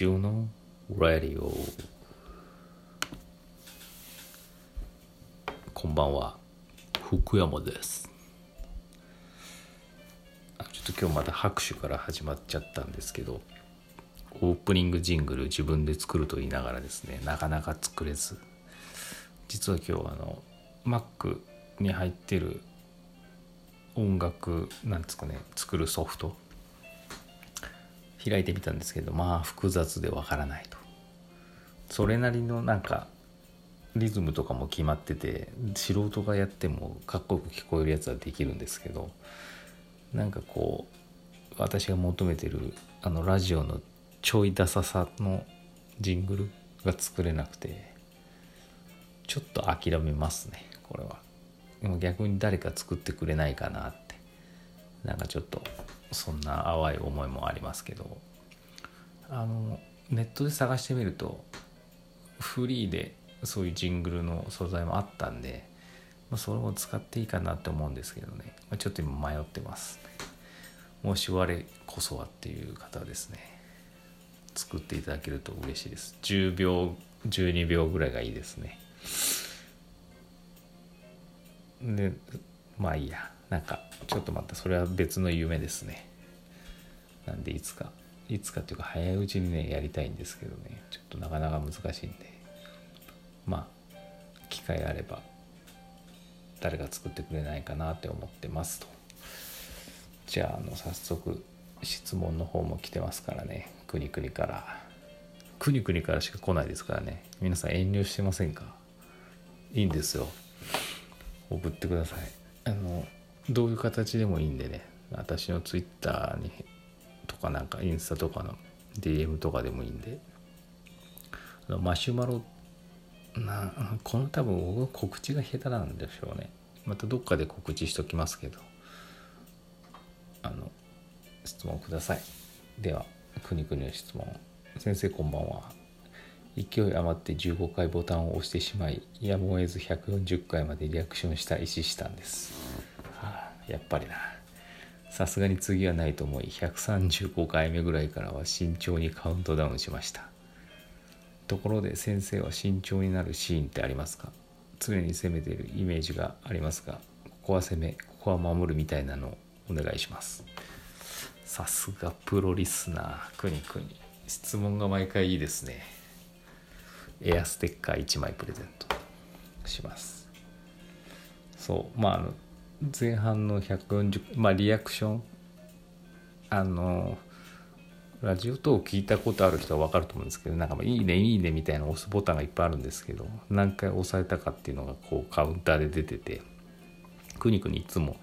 石尾のラディオこんばんは。福山です。ちょっと今日また拍手から始まっちゃったんですけどオープニングジングル自分で作ると言いながらですねなかなか作れず。実は今日あの Mac に入ってる音楽なんですかね作るソフト。開いてみたんですけどまあ複雑でわからないと。それなりのなんかリズムとかも決まってて素人がやってもかっこよく聞こえるやつはできるんですけどなんかこう私が求めてるあのラジオのちょいダサさのジングルが作れなくてちょっと諦めますねこれは。でも逆に誰か作ってくれないかなって。なんかちょっとそんな淡い思いもありますけどあのネットで探してみるとフリーでそういうジングルの素材もあったんで、まあ、それを使っていいかなって思うんですけどね、まあ、ちょっと今迷ってます。もし我こそはっていう方はですね。作っていただけると嬉しいです。10秒12秒ぐらいがいいですね。でまあいいや。なんかちょっとまたそれは別の夢ですね。なんでいつかいつかっていうか早いうちにねやりたいんですけどね。ちょっとなかなか難しいんで。まあ機会あれば誰が作ってくれないかなって思ってますと。じゃああの早速質問の方も来てますからね。くにくにから。くにくにからしか来ないですからね。皆さん遠慮してませんか？いいんですよ。送ってください。あのどういう形でもいいんでね。私のツイッターにとかなんかインスタとかの DM とかでもいいんで。マシュマロなこの多分僕告知が下手なんでしょうね。またどっかで告知しときますけど。あの質問ください。ではくにくにの質問。先生こんばんは。勢い余って15回ボタンを押してしまいやむを得ず140回までリアクションした石下んです、やっぱりな。さすがに次はないと思い135回目ぐらいからは慎重にカウントダウンしました。ところで先生は慎重になるシーンってありますか？常に攻めているイメージがありますがここは攻めここは守るみたいなのをお願いします。さすがプロリスナー。くにくに。質問が毎回いいですね。エアステッカー1枚プレゼントします。そう。まああの前半の140まあリアクション。あのラジオ等を聞いたことある人は分かると思うんですけどなんか「いいねいいね」みたいな押すボタンがいっぱいあるんですけど何回押されたかっていうのがこうカウンターで出ててくにくにいつも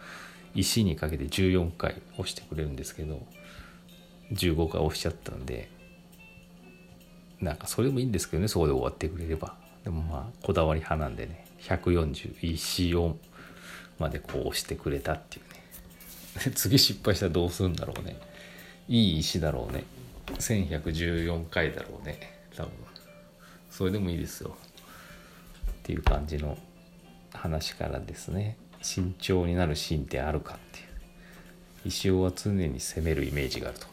石にかけて14回押してくれるんですけど15回押しちゃったんでなんかそれもいいんですけどねそこで終わってくれれば。でもまあこだわり派なんでね140石をまでこう押してくれたっていうね。次失敗したらどうするんだろうね。いい石だろうね。1114回だろうね。多分。それでもいいですよ。っていう感じの話からですね。慎重になるシーンってあるかっていう。石尾は常に攻めるイメージがあると。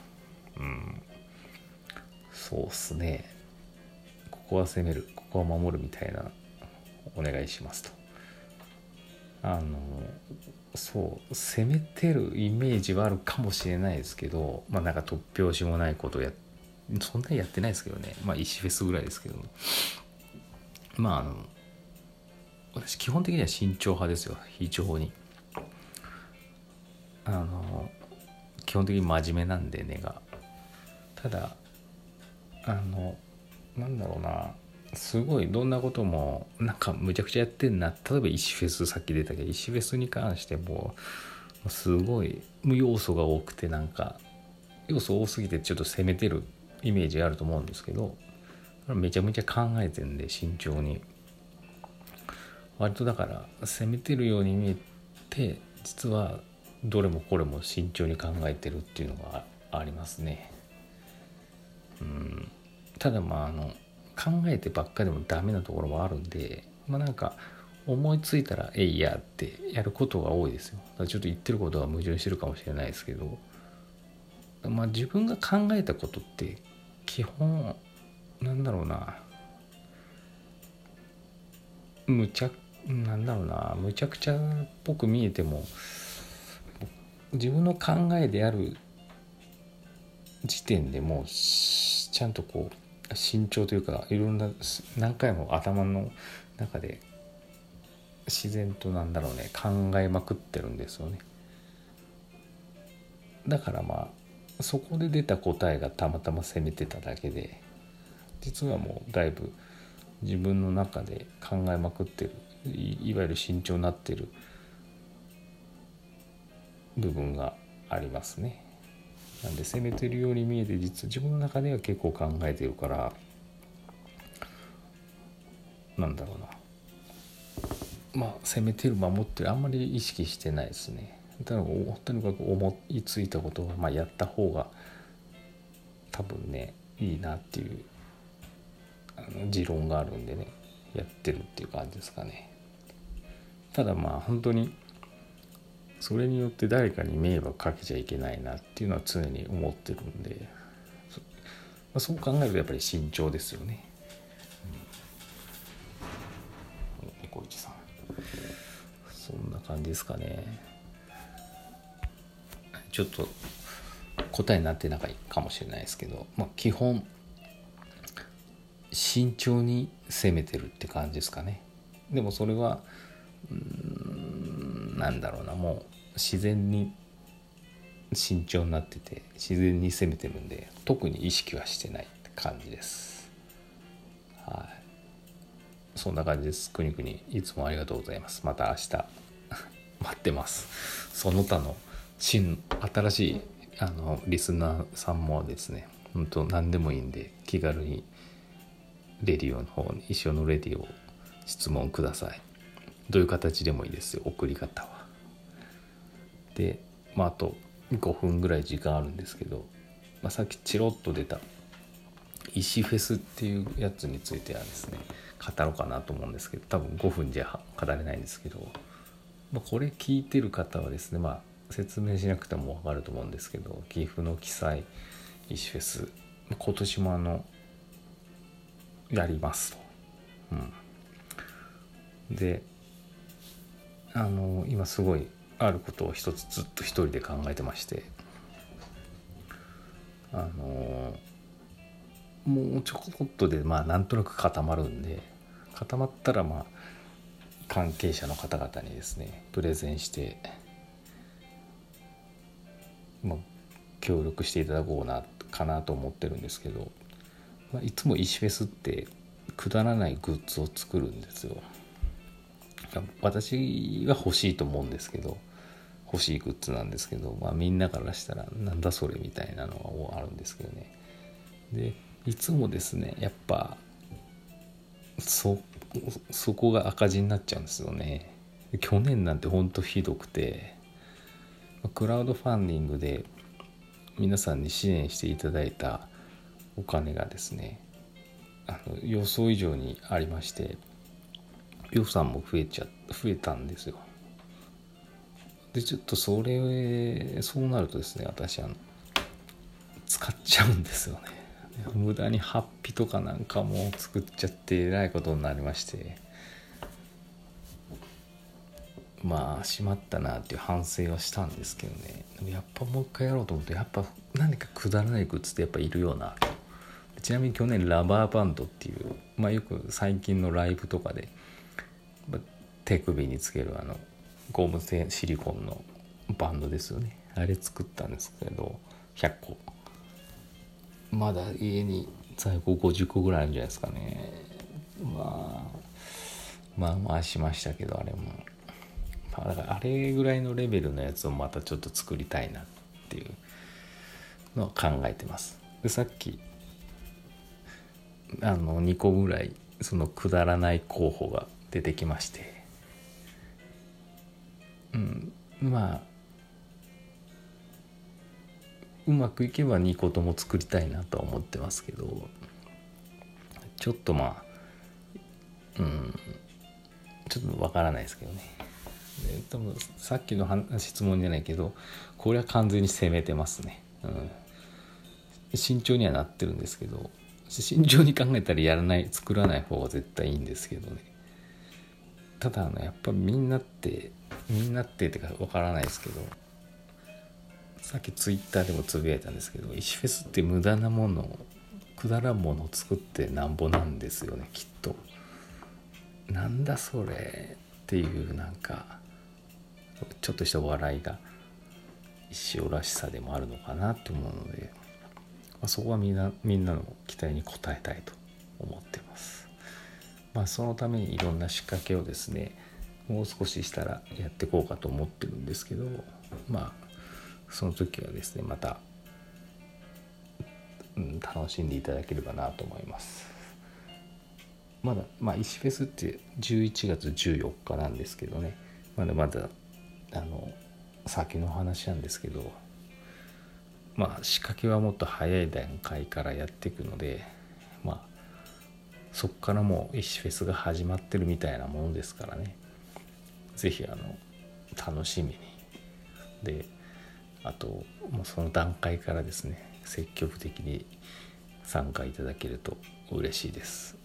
うん。そうっすね。ここは攻める。ここは守るみたいなお願いしますと。あのそう攻めてるイメージはあるかもしれないですけどまあなんか突拍子もないことやそんなにやってないですけどね。まあ石フェスぐらいですけど。まああの私基本的には慎重派ですよ。非常に。あの基本的に真面目なんで根が。ただあのなんだろうな。すごいどんなこともなんかむちゃくちゃやってんな。例えば石フェスさっき出たけど石フェスに関してもすごい要素が多くてなんか要素多すぎてちょっと攻めてるイメージがあると思うんですけどめちゃめちゃ考えてんで慎重に。割とだから攻めてるように見えて実はどれもこれも慎重に考えてるっていうのがありますね。うん。ただまああの考えてばっかでもダメなところもあるんでまあなんか思いついたら「えいや」ってやることが多いですよ。だからちょっと言ってることが矛盾してるかもしれないですけど。まあ自分が考えたことって基基本なんだろうな。むちゃなんだろうな。むちゃくちゃっぽく見えても自分の考えである時点でもうちゃんとこう慎重というかいろんな何回も頭の中で自然となんだろうね考えまくってるんですよねだからまあそこで出た答えがたまたま攻めてただけで実はもうだいぶ自分の中で考えまくってるいわゆる慎重になってる部分がありますね。なんで攻めてるように見えて実は自分の中では結構考えてるからなんだろうなまあ攻めてる守ってるあんまり意識してないですね。だからとにかく思いついたことは、まあ、やった方が多分ねいいなっていうあの持論があるんでねやってるっていう感じですかね。ただまあ本当にそれによって誰かに迷惑かけちゃいけないなっていうのは常に思ってるんでそ,、まあ、そう考えるとやっぱり慎重ですよね。うん、さんそんな感じですかね。ちょっと答えになってないかもしれないですけど、まあ、基本慎重に攻めてるって感じですかね。でもそれはうんなんだろうなもう自然に慎重になってて自然に攻めてるんで特に意識はしてないって感じです。はい。そんな感じです。くにくにいつもありがとうございます。また明日。待ってます。その他の新新しいあのリスナーさんもですね本当何でもいいんで気軽にレディオの方に一緒のレディオ質問ください。どういう形でもいいですよ。送り方は。で、まあ、あと5分ぐらい時間あるんですけど、まあ、さっきチロッと出た石フェスっていうやつについてはですね語ろうかなと思うんですけど多分5分じゃ語れないんですけど、まあ、これ聞いてる方はですねまあ説明しなくても分かると思うんですけど岐阜の記載石フェス今年もあのやりますと。うん、であの今すごいあることを一つずっと一人で考えてましてあのもうちょこっとでまあなんとなく固まるんで固まったらまあ関係者の方々にですねプレゼンして、まあ、協力していただこうなかなと思ってるんですけど、まあ、いつも石フェスってくだらないグッズを作るんですよ。私は欲しいと思うんですけど欲しいグッズなんですけど、まあ、みんなからしたらなんだそれみたいなのがあるんですけどね。でいつもですねやっぱそそこが赤字になっちゃうんですよね。去年なんてほんとひどくてクラウドファンディングで皆さんに支援していただいたお金がですねあの予想以上にありまして予算も増えちゃ増えたんですよ。でちょっとそれそうなるとですね私あの使っちゃうんですよね。無駄にハッピーとかなんかも作っちゃってえらいことになりまして。まあしまったなっていう反省はしたんですけどね。やっぱもう一回やろうと思ってやっぱ何かくだらないグッズってやっぱいるような。ちなみに去年ラバーバンドっていうまあよく最近のライブとかで手首につけるあのゴム製シリコンのバンドですよね。あれ作ったんですけど100個。まだ家に在庫50個ぐらいあるんじゃないですかね。まあまあまあしましたけどあれも、あ、だからあれぐらいのレベルのやつをまたちょっと作りたいなっていうのを考えてます。でさっきあの2個ぐらいそのくだらない候補が出てきまして。うん。まあうまくいけば2個とも作りたいなとは思ってますけどちょっとまあうん。ちょっとわからないですけどね。多分さっきの質問じゃないけどこれは完全に攻めてますね、うん、慎重にはなってるんですけど慎重に考えたらやらない作らない方が絶対いいんですけどね。ただあのやっぱみんなってみんなってってかわからないですけどさっきツイッターでもつぶやいたんですけど石フェスって無駄なものくだらんものを作ってなんぼなんですよねきっとなんだそれっていうなんかちょっとした笑いが石尾らしさでもあるのかなと思うので、まあ、そこはみんなみんなの期待に応えたいと思ってます。まあ、そのためにいろんな仕掛けをですねもう少ししたらやっていこうかと思ってるんですけどまあその時はですねまた、うん、楽しんでいただければなと思います。まだまあ石フェスって11月14日なんですけどねまだまだあの先の話なんですけどまあ仕掛けはもっと早い段階からやっていくのでまあそっからもう石フェスが始まってるみたいなものですからね是非あの楽しみに。であともうその段階からですね積極的に参加いただけると嬉しいです。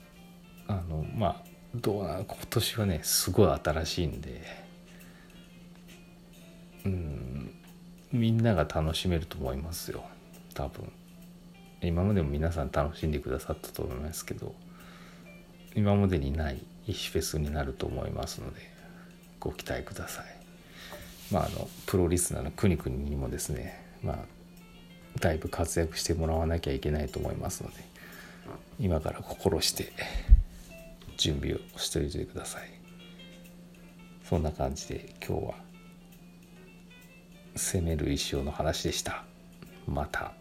あのまあどうな今年はねすごい新しいんでうんみんなが楽しめると思いますよ。多分。今までも皆さん楽しんでくださったと思いますけど今までにない石フェスになると思いますのでご期待くださいまああのプロリスナーのくにくににもですねまあだいぶ活躍してもらわなきゃいけないと思いますので今から心して準備をしておいてくださいそんな感じで今日は攻める石尾の話でした。また。